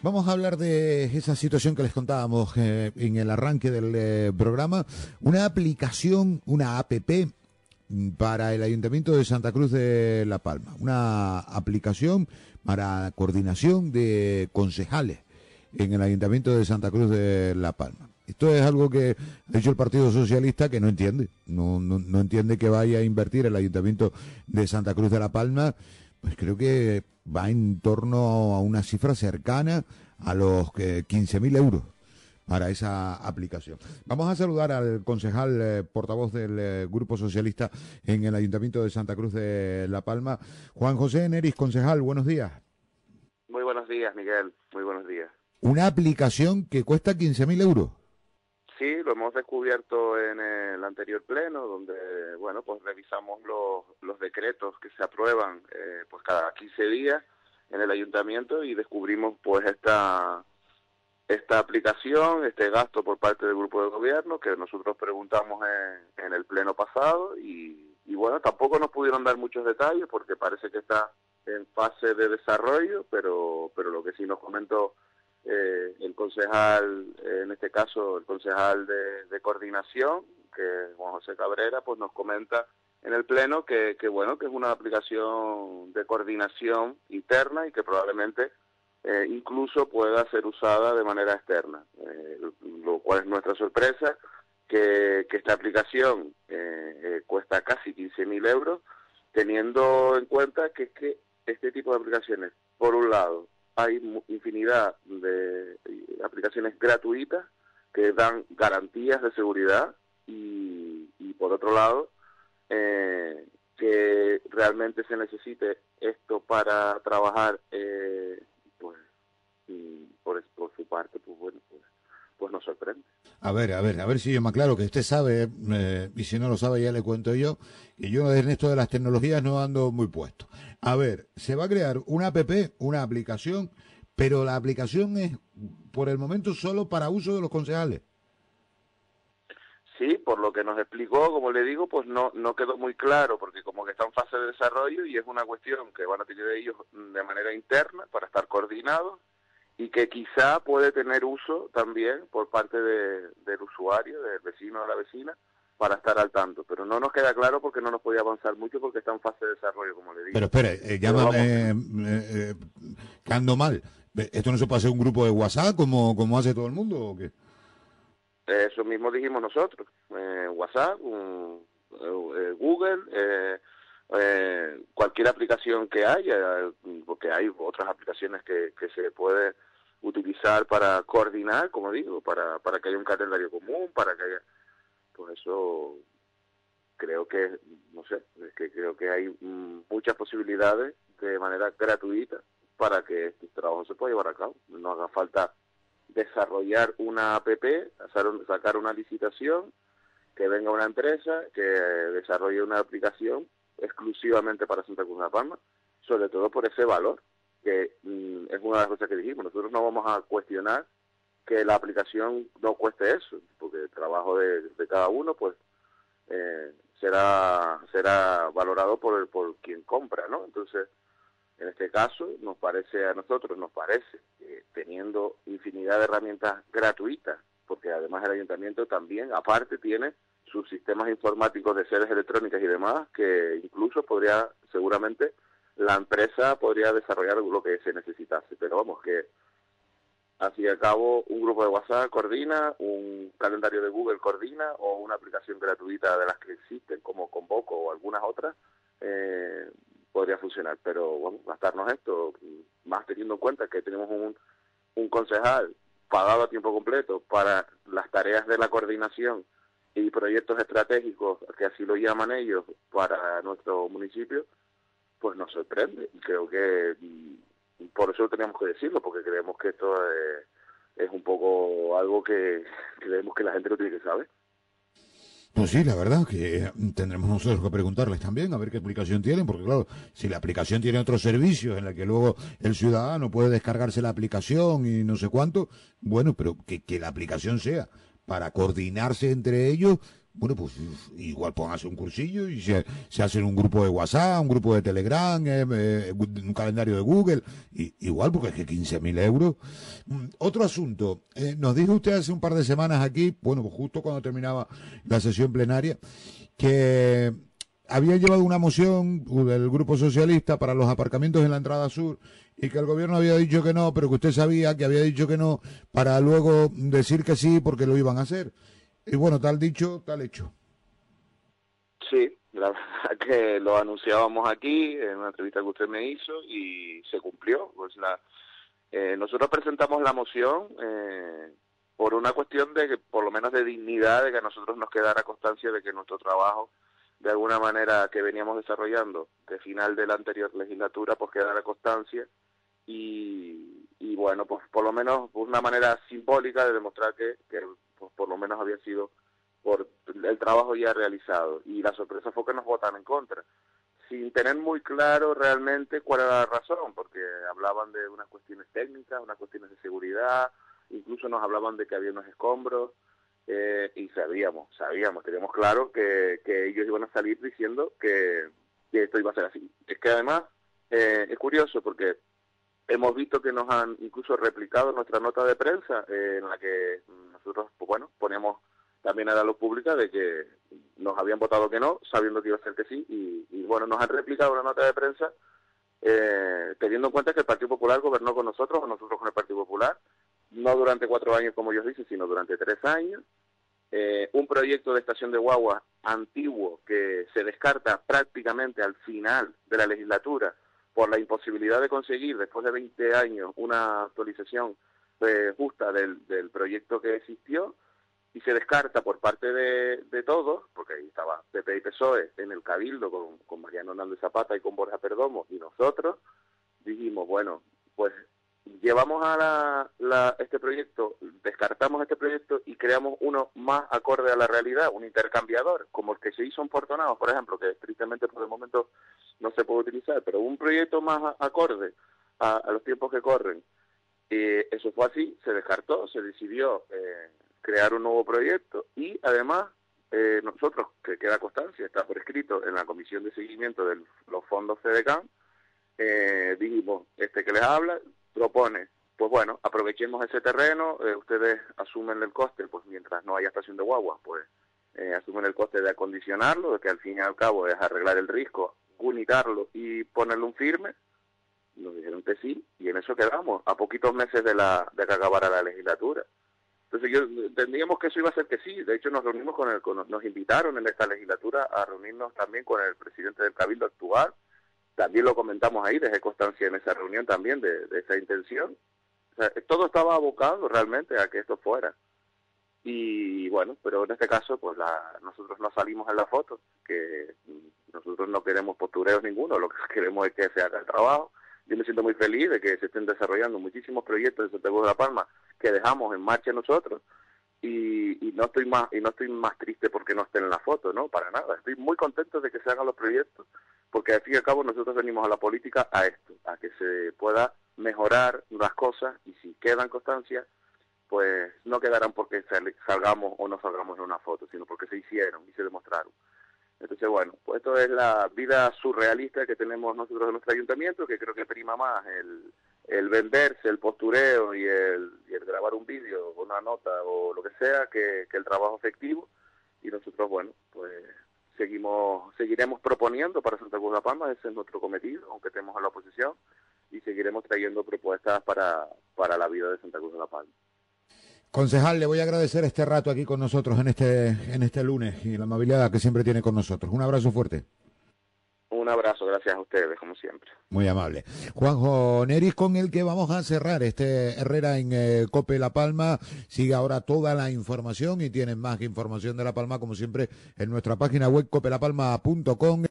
Vamos a hablar de esa situación que les contábamos eh, en el arranque del eh, programa. Una aplicación, una APP mm, para el Ayuntamiento de Santa Cruz de La Palma. Una aplicación para coordinación de concejales en el Ayuntamiento de Santa Cruz de La Palma. Esto es algo que ha dicho el Partido Socialista que no entiende. No, no, no entiende que vaya a invertir el Ayuntamiento de Santa Cruz de La Palma. Pues creo que va en torno a una cifra cercana a los 15.000 euros para esa aplicación. Vamos a saludar al concejal eh, portavoz del eh, Grupo Socialista en el Ayuntamiento de Santa Cruz de La Palma, Juan José Neris, concejal, buenos días. Muy buenos días, Miguel, muy buenos días. Una aplicación que cuesta 15.000 euros. Sí, lo hemos descubierto en el anterior pleno, donde, bueno, pues revisamos los, los decretos que se aprueban eh, pues cada 15 días en el ayuntamiento y descubrimos pues esta esta aplicación, este gasto por parte del grupo de gobierno que nosotros preguntamos en, en el pleno pasado y, y, bueno, tampoco nos pudieron dar muchos detalles porque parece que está en fase de desarrollo, pero, pero lo que sí nos comentó eh, el concejal, eh, en este caso el concejal de, coordinación, que es Juan José Cabrera, pues nos comenta en el pleno que, que, bueno que es una aplicación de coordinación interna y que probablemente eh, incluso pueda ser usada de manera externa, eh, lo cual es nuestra sorpresa que, que esta aplicación eh, cuesta casi 15.000 euros, teniendo en cuenta que, que este tipo de aplicaciones, por un lado, hay infinidad de aplicaciones gratuitas que dan garantías de seguridad y, y por otro lado eh, que realmente se necesite esto para trabajar eh, pues por, por, su parte pues bueno pues, nos sorprende. A ver a ver a ver si yo me aclaro que usted sabe eh, y si no lo sabe ya le cuento yo que yo en esto de las tecnologías no ando muy puesto. A ver se va a crear una app una aplicación pero la aplicación es por el momento solo para uso de los concejales. Sí, por lo que nos explicó, como le digo, pues no, no quedó muy claro, porque como que está en fase de desarrollo y es una cuestión que van a tener ellos de manera interna para estar coordinados y que quizá puede tener uso también por parte de, del usuario, del vecino o de la vecina, para estar al tanto. Pero no nos queda claro porque no nos podía avanzar mucho porque está en fase de desarrollo, como le digo. Pero espere, eh, llámame, eh, eh, ando mal. ¿Esto no se puede hacer un grupo de WhatsApp como, como hace todo el mundo o qué? Eso mismo dijimos nosotros, eh, WhatsApp, um, eh, Google, eh, eh, cualquier aplicación que haya, porque hay otras aplicaciones que, que se puede utilizar para coordinar, como digo, para, para que haya un calendario común, para que haya, pues eso creo que, no sé, es que creo que hay muchas posibilidades de manera gratuita para que este trabajo se pueda llevar a cabo. No haga falta desarrollar una app, sacar una licitación, que venga una empresa que desarrolle una aplicación exclusivamente para Santa Cruz de la Palma, sobre todo por ese valor, que mm, es una de las cosas que dijimos. Nosotros no vamos a cuestionar que la aplicación no cueste eso, porque el trabajo de, cada uno pues eh, será será valorado por el, por quien compra, ¿no? Entonces, en este caso, nos parece a nosotros, nos parece, que teniendo infinidad de herramientas gratuitas, porque además el ayuntamiento también, aparte, tiene sus sistemas informáticos de sedes electrónicas y demás, que incluso podría, seguramente, la empresa podría desarrollar lo que se necesitase. Pero vamos, que así al cabo un grupo de WhatsApp coordina, un calendario de Google coordina, o una aplicación gratuita de las que existen, como Convoco o algunas otras, eh, podría funcionar. Pero bueno, gastarnos esto, más teniendo en cuenta que tenemos un, un concejal pagado a tiempo completo para las tareas de la coordinación y proyectos estratégicos, que así lo llaman ellos, para nuestro municipio, pues nos sorprende. Creo que por eso teníamos que decirlo, porque creemos que esto es, es un poco algo que creemos que la gente lo tiene que saber. Pues sí, la verdad que tendremos nosotros que preguntarles también a ver qué aplicación tienen, porque claro, si la aplicación tiene otros servicios en la que luego el ciudadano puede descargarse la aplicación y no sé cuánto, bueno, pero que, que la aplicación sea para coordinarse entre ellos, bueno, pues igual hacer un cursillo y se, se hacen un grupo de WhatsApp, un grupo de Telegram, eh, eh, un calendario de Google, y, igual porque es que 15.000 euros. Mm, otro asunto, eh, nos dijo usted hace un par de semanas aquí, bueno, pues justo cuando terminaba la sesión plenaria, que había llevado una moción del Grupo Socialista para los aparcamientos en la entrada sur y que el gobierno había dicho que no, pero que usted sabía que había dicho que no, para luego decir que sí porque lo iban a hacer. Y bueno, tal dicho, tal hecho. Sí, la verdad que lo anunciábamos aquí en una entrevista que usted me hizo y se cumplió. Pues la, eh, nosotros presentamos la moción eh, por una cuestión de que, por lo menos de dignidad, de que a nosotros nos quedara constancia de que nuestro trabajo, de alguna manera que veníamos desarrollando de final de la anterior legislatura, pues quedara constancia y, y bueno, pues por lo menos una manera simbólica de demostrar que, que pues por lo menos había sido por el trabajo ya realizado. Y la sorpresa fue que nos votan en contra, sin tener muy claro realmente cuál era la razón, porque hablaban de unas cuestiones técnicas, unas cuestiones de seguridad, incluso nos hablaban de que había unos escombros, eh, y sabíamos, sabíamos, teníamos claro que, que ellos iban a salir diciendo que, que esto iba a ser así. Es que además eh, es curioso porque hemos visto que nos han incluso replicado nuestra nota de prensa eh, en la que nosotros, pues bueno, ponemos también a la luz pública de que nos habían votado que no, sabiendo que iba a ser que sí, y, bueno, nos han replicado una nota de prensa eh, teniendo en cuenta que el Partido Popular gobernó con nosotros, o nosotros con el Partido Popular, no durante cuatro años como ellos dicen, sino durante tres años. Eh, un proyecto de estación de guagua antiguo que se descarta prácticamente al final de la legislatura por la imposibilidad de conseguir después de 20 años una actualización eh, justa del, del proyecto que existió y se descarta por parte de, de todos, porque ahí estaba PP y PSOE en el Cabildo con, con Mariano Hernández Zapata y con Borja Perdomo y nosotros, dijimos, bueno, pues llevamos a la, la, este proyecto, descartamos este proyecto y creamos uno más acorde a la realidad, un intercambiador, como el que se hizo en Portonados, por ejemplo, que tristemente por el momento no se puede utilizar, pero un proyecto más acorde a, los tiempos que corren. Y eso fue así, se descartó, se decidió eh, crear un nuevo proyecto y además eh, nosotros, que queda constancia, está por escrito en la comisión de seguimiento de los fondos CDCAM, eh, dijimos, este que les habla, propone, pues bueno, aprovechemos ese terreno, eh, ustedes asumen el coste, pues mientras no haya estación de guagua, pues eh, asumen el coste de acondicionarlo, de que al fin y al cabo es arreglar el riesgo unitarlo y ponerle un firme, nos dijeron que sí, y en eso quedamos, a poquitos meses de, la, de que acabara la legislatura. Entonces yo entendíamos que eso iba a ser que sí, de hecho nos reunimos con el, nos invitaron en esta legislatura a reunirnos también con el presidente del Cabildo actual, también lo comentamos ahí, dejé constancia en esa reunión también de, de esa intención. Todo estaba abocado realmente a que esto fuera y bueno, pero en este caso pues la, nosotros no salimos en la foto, que nosotros no queremos postureos ninguno, lo que queremos es que se haga el trabajo. Yo me siento muy feliz de que se estén desarrollando muchísimos proyectos en Santiago de la Palma que dejamos en marcha nosotros y, y, no estoy más y no estoy más triste porque no estén en la foto, no, para nada. Estoy muy contento de que se hagan los proyectos porque al fin y al cabo nosotros venimos a la política a esto, a que se pueda mejorar las cosas y si quedan constancias pues no quedarán porque salgamos o no salgamos en una foto, sino porque se hicieron y se demostraron. Entonces, bueno, pues esto es la vida surrealista que tenemos nosotros en nuestro ayuntamiento, que creo que prima más el, el venderse, el postureo y el, y el grabar un vídeo o una nota o lo que sea, que, que el trabajo efectivo. Y nosotros, bueno, pues seguimos seguiremos proponiendo para Santa Cruz de la Palma, ese es nuestro cometido, aunque estemos en la oposición, y seguiremos trayendo propuestas para, para la vida de Santa Cruz de la Palma. Concejal, le voy a agradecer este rato aquí con nosotros en este, en este lunes y la amabilidad que siempre tiene con nosotros. Un abrazo fuerte. Un abrazo, gracias a ustedes, como siempre. Muy amable. Juanjo Neris, con el que vamos a cerrar este Herrera en eh, Cope La Palma. Sigue ahora toda la información y tienen más información de La Palma, como siempre, en nuestra página web copelapalma.com.